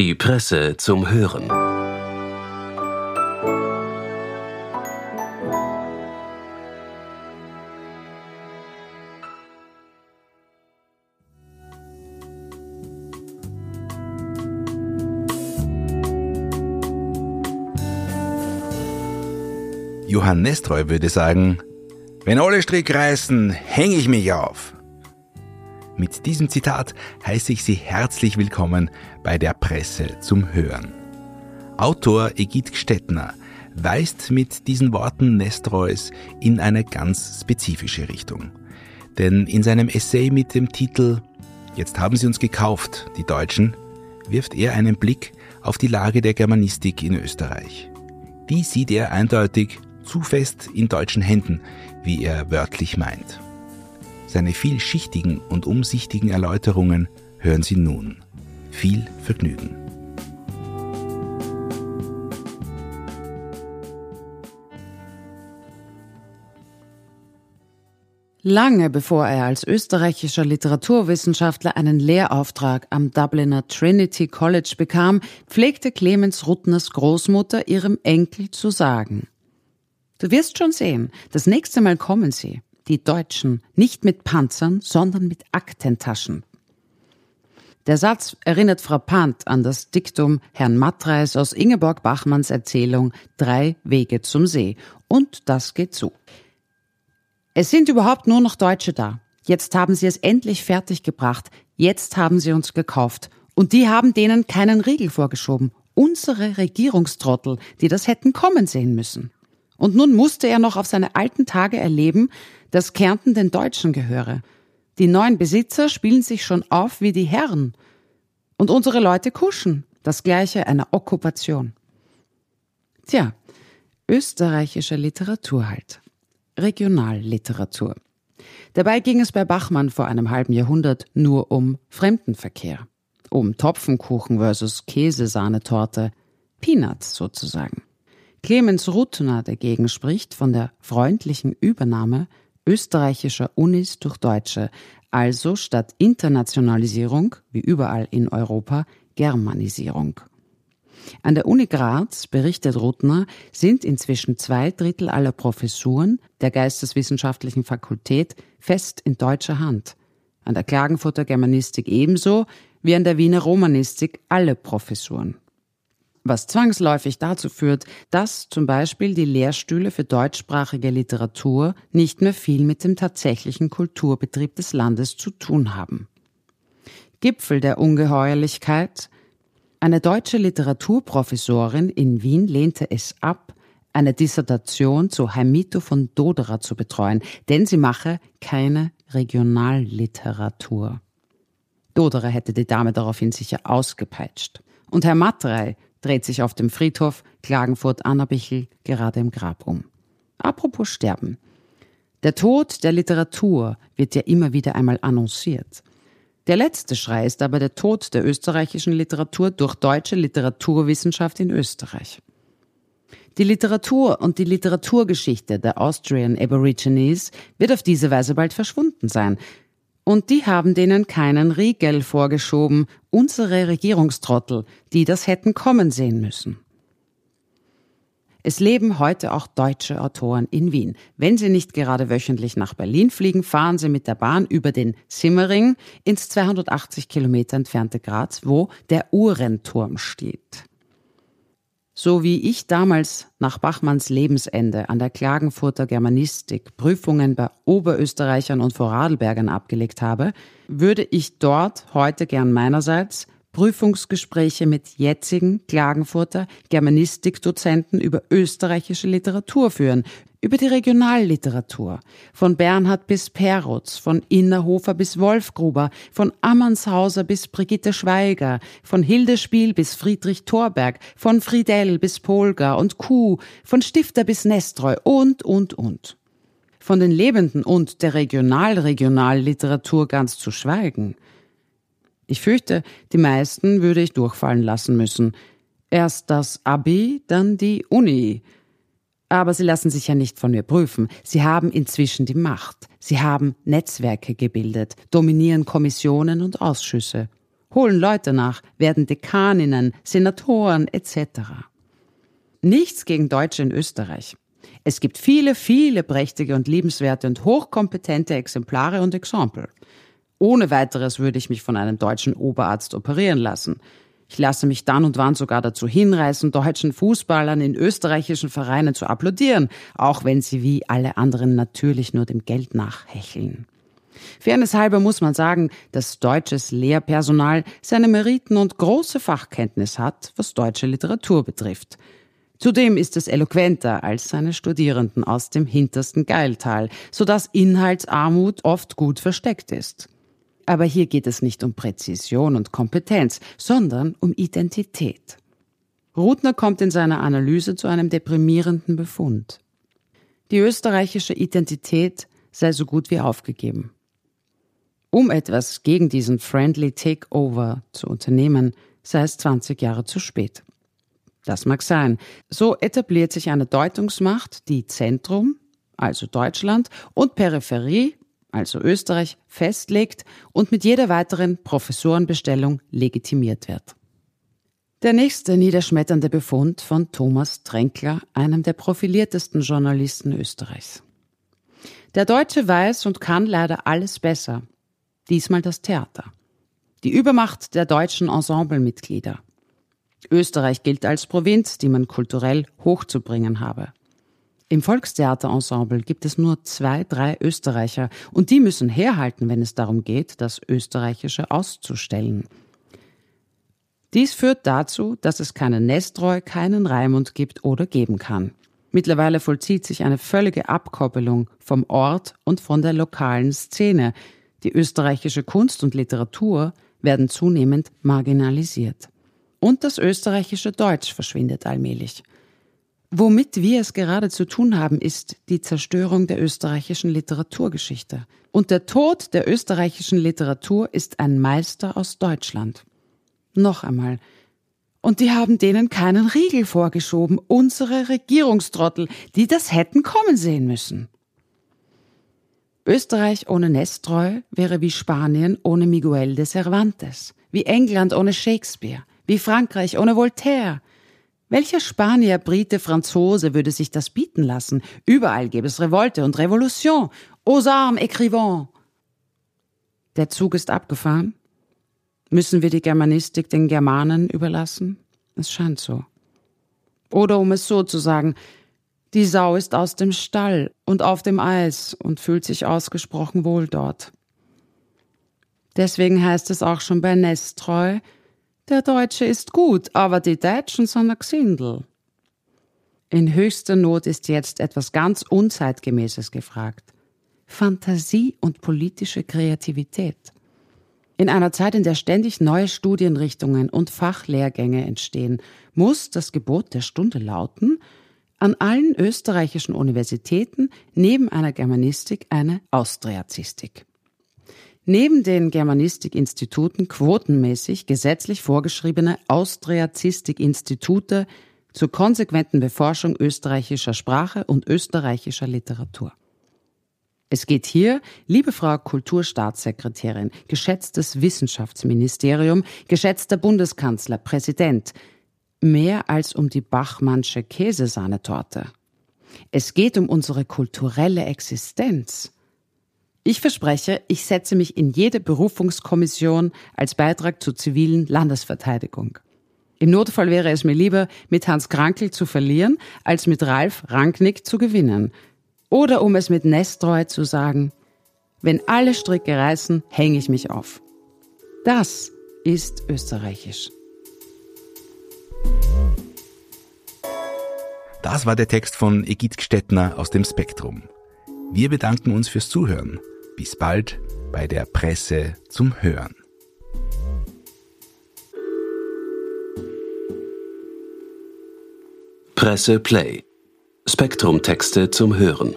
Die Presse zum Hören. Johann Nestroy würde sagen, wenn alle Strick reißen, hänge ich mich auf. Mit diesem Zitat heiße ich Sie herzlich willkommen bei der Presse zum Hören. Autor Egid Gstettner weist mit diesen Worten Nestroys in eine ganz spezifische Richtung. Denn in seinem Essay mit dem Titel Jetzt haben sie uns gekauft, die Deutschen, wirft er einen Blick auf die Lage der Germanistik in Österreich. Die sieht er eindeutig zu fest in deutschen Händen, wie er wörtlich meint. Seine vielschichtigen und umsichtigen Erläuterungen hören Sie nun. Viel Vergnügen. Lange bevor er als österreichischer Literaturwissenschaftler einen Lehrauftrag am Dubliner Trinity College bekam, pflegte Clemens Ruttners Großmutter ihrem Enkel zu sagen. Du wirst schon sehen, das nächste Mal kommen sie die Deutschen, nicht mit Panzern, sondern mit Aktentaschen. Der Satz erinnert frappant an das Diktum Herrn Matreis aus Ingeborg Bachmanns Erzählung Drei Wege zum See. Und das geht so. Es sind überhaupt nur noch Deutsche da. Jetzt haben sie es endlich fertig gebracht. Jetzt haben sie uns gekauft. Und die haben denen keinen Riegel vorgeschoben. Unsere Regierungstrottel, die das hätten kommen sehen müssen. Und nun musste er noch auf seine alten Tage erleben, dass Kärnten den Deutschen gehöre. Die neuen Besitzer spielen sich schon auf wie die Herren. Und unsere Leute kuschen. Das gleiche einer Okkupation. Tja, österreichische Literatur halt. Regionalliteratur. Dabei ging es bei Bachmann vor einem halben Jahrhundert nur um Fremdenverkehr. Um Topfenkuchen versus Käsesahnetorte. Peanuts sozusagen. Clemens Ruttner dagegen spricht von der freundlichen Übernahme österreichischer Unis durch Deutsche, also statt Internationalisierung, wie überall in Europa, Germanisierung. An der Uni Graz, berichtet Ruttner, sind inzwischen zwei Drittel aller Professuren der Geisteswissenschaftlichen Fakultät fest in deutscher Hand. An der Klagenfurter Germanistik ebenso wie an der Wiener Romanistik alle Professuren was zwangsläufig dazu führt, dass zum Beispiel die Lehrstühle für deutschsprachige Literatur nicht mehr viel mit dem tatsächlichen Kulturbetrieb des Landes zu tun haben. Gipfel der Ungeheuerlichkeit eine deutsche Literaturprofessorin in Wien lehnte es ab, eine Dissertation zu Heimito von Doderer zu betreuen, denn sie mache keine Regionalliteratur. Doderer hätte die Dame daraufhin sicher ausgepeitscht. Und Herr Matrey, dreht sich auf dem Friedhof Klagenfurt-Annabichel gerade im Grab um. Apropos Sterben. Der Tod der Literatur wird ja immer wieder einmal annonciert. Der letzte Schrei ist aber der Tod der österreichischen Literatur durch deutsche Literaturwissenschaft in Österreich. Die Literatur und die Literaturgeschichte der Austrian Aborigines wird auf diese Weise bald verschwunden sein, und die haben denen keinen Riegel vorgeschoben, unsere Regierungstrottel, die das hätten kommen sehen müssen. Es leben heute auch deutsche Autoren in Wien. Wenn sie nicht gerade wöchentlich nach Berlin fliegen, fahren sie mit der Bahn über den Simmering ins 280 Kilometer entfernte Graz, wo der Uhrenturm steht. So wie ich damals nach Bachmanns Lebensende an der Klagenfurter Germanistik Prüfungen bei Oberösterreichern und Vorarlbergern abgelegt habe, würde ich dort heute gern meinerseits Prüfungsgespräche mit jetzigen Klagenfurter Germanistikdozenten über österreichische Literatur führen, über die Regionalliteratur, von Bernhard bis Perutz, von Innerhofer bis Wolfgruber, von Ammanshauser bis Brigitte Schweiger, von Hildespiel bis Friedrich Thorberg, von Friedel bis Polgar und Kuh, von Stifter bis Nestreu und, und, und. Von den Lebenden und der Regional-Regionalliteratur ganz zu schweigen. Ich fürchte, die meisten würde ich durchfallen lassen müssen. Erst das Abi, dann die Uni, aber sie lassen sich ja nicht von mir prüfen. Sie haben inzwischen die Macht. Sie haben Netzwerke gebildet, dominieren Kommissionen und Ausschüsse. holen Leute nach, werden Dekaninnen, Senatoren etc. Nichts gegen Deutsche in Österreich. Es gibt viele, viele prächtige und liebenswerte und hochkompetente Exemplare und Exempel. Ohne weiteres würde ich mich von einem deutschen Oberarzt operieren lassen. Ich lasse mich dann und wann sogar dazu hinreißen, deutschen Fußballern in österreichischen Vereinen zu applaudieren, auch wenn sie wie alle anderen natürlich nur dem Geld nachhecheln. Fairness halber muss man sagen, dass deutsches Lehrpersonal seine Meriten und große Fachkenntnis hat, was deutsche Literatur betrifft. Zudem ist es eloquenter als seine Studierenden aus dem hintersten Geiltal, sodass Inhaltsarmut oft gut versteckt ist. Aber hier geht es nicht um Präzision und Kompetenz, sondern um Identität. Rudner kommt in seiner Analyse zu einem deprimierenden Befund. Die österreichische Identität sei so gut wie aufgegeben. Um etwas gegen diesen Friendly Takeover zu unternehmen, sei es 20 Jahre zu spät. Das mag sein. So etabliert sich eine Deutungsmacht, die Zentrum, also Deutschland, und Peripherie, also Österreich, festlegt und mit jeder weiteren Professorenbestellung legitimiert wird. Der nächste niederschmetternde Befund von Thomas Tränkler, einem der profiliertesten Journalisten Österreichs. Der Deutsche weiß und kann leider alles besser. Diesmal das Theater. Die Übermacht der deutschen Ensemblemitglieder. Österreich gilt als Provinz, die man kulturell hochzubringen habe. Im Volkstheaterensemble gibt es nur zwei, drei Österreicher und die müssen herhalten, wenn es darum geht, das Österreichische auszustellen. Dies führt dazu, dass es keinen Nestreu, keinen Raimund gibt oder geben kann. Mittlerweile vollzieht sich eine völlige Abkoppelung vom Ort und von der lokalen Szene. Die österreichische Kunst und Literatur werden zunehmend marginalisiert. Und das österreichische Deutsch verschwindet allmählich. Womit wir es gerade zu tun haben, ist die Zerstörung der österreichischen Literaturgeschichte. Und der Tod der österreichischen Literatur ist ein Meister aus Deutschland. Noch einmal. Und die haben denen keinen Riegel vorgeschoben, unsere Regierungstrottel, die das hätten kommen sehen müssen. Österreich ohne Nestreu wäre wie Spanien ohne Miguel de Cervantes, wie England ohne Shakespeare, wie Frankreich ohne Voltaire, welcher Spanier, Brite, Franzose würde sich das bieten lassen? Überall gäbe es Revolte und Revolution. Aux armes, écrivants! Der Zug ist abgefahren. Müssen wir die Germanistik den Germanen überlassen? Es scheint so. Oder um es so zu sagen, die Sau ist aus dem Stall und auf dem Eis und fühlt sich ausgesprochen wohl dort. Deswegen heißt es auch schon bei Nestreu, der Deutsche ist gut, aber die Deutschen sind ein Gesindel. In höchster Not ist jetzt etwas ganz Unzeitgemäßes gefragt. Fantasie und politische Kreativität. In einer Zeit, in der ständig neue Studienrichtungen und Fachlehrgänge entstehen, muss das Gebot der Stunde lauten, an allen österreichischen Universitäten neben einer Germanistik eine Austriazistik neben den Germanistikinstituten quotenmäßig gesetzlich vorgeschriebene Austriazistik-Institute zur konsequenten Beforschung österreichischer Sprache und österreichischer Literatur. Es geht hier, liebe Frau Kulturstaatssekretärin, geschätztes Wissenschaftsministerium, geschätzter Bundeskanzler, Präsident, mehr als um die Bachmannsche Käsesahnetorte. Es geht um unsere kulturelle Existenz. Ich verspreche, ich setze mich in jede Berufungskommission als Beitrag zur zivilen Landesverteidigung. Im Notfall wäre es mir lieber, mit Hans Krankel zu verlieren, als mit Ralf Ranknick zu gewinnen. Oder um es mit Nestreu zu sagen, wenn alle Stricke reißen, hänge ich mich auf. Das ist österreichisch. Das war der Text von Egid Gstettner aus dem Spektrum. Wir bedanken uns fürs Zuhören. Bis bald bei der Presse zum Hören. Presse Play. Spektrum Texte zum Hören.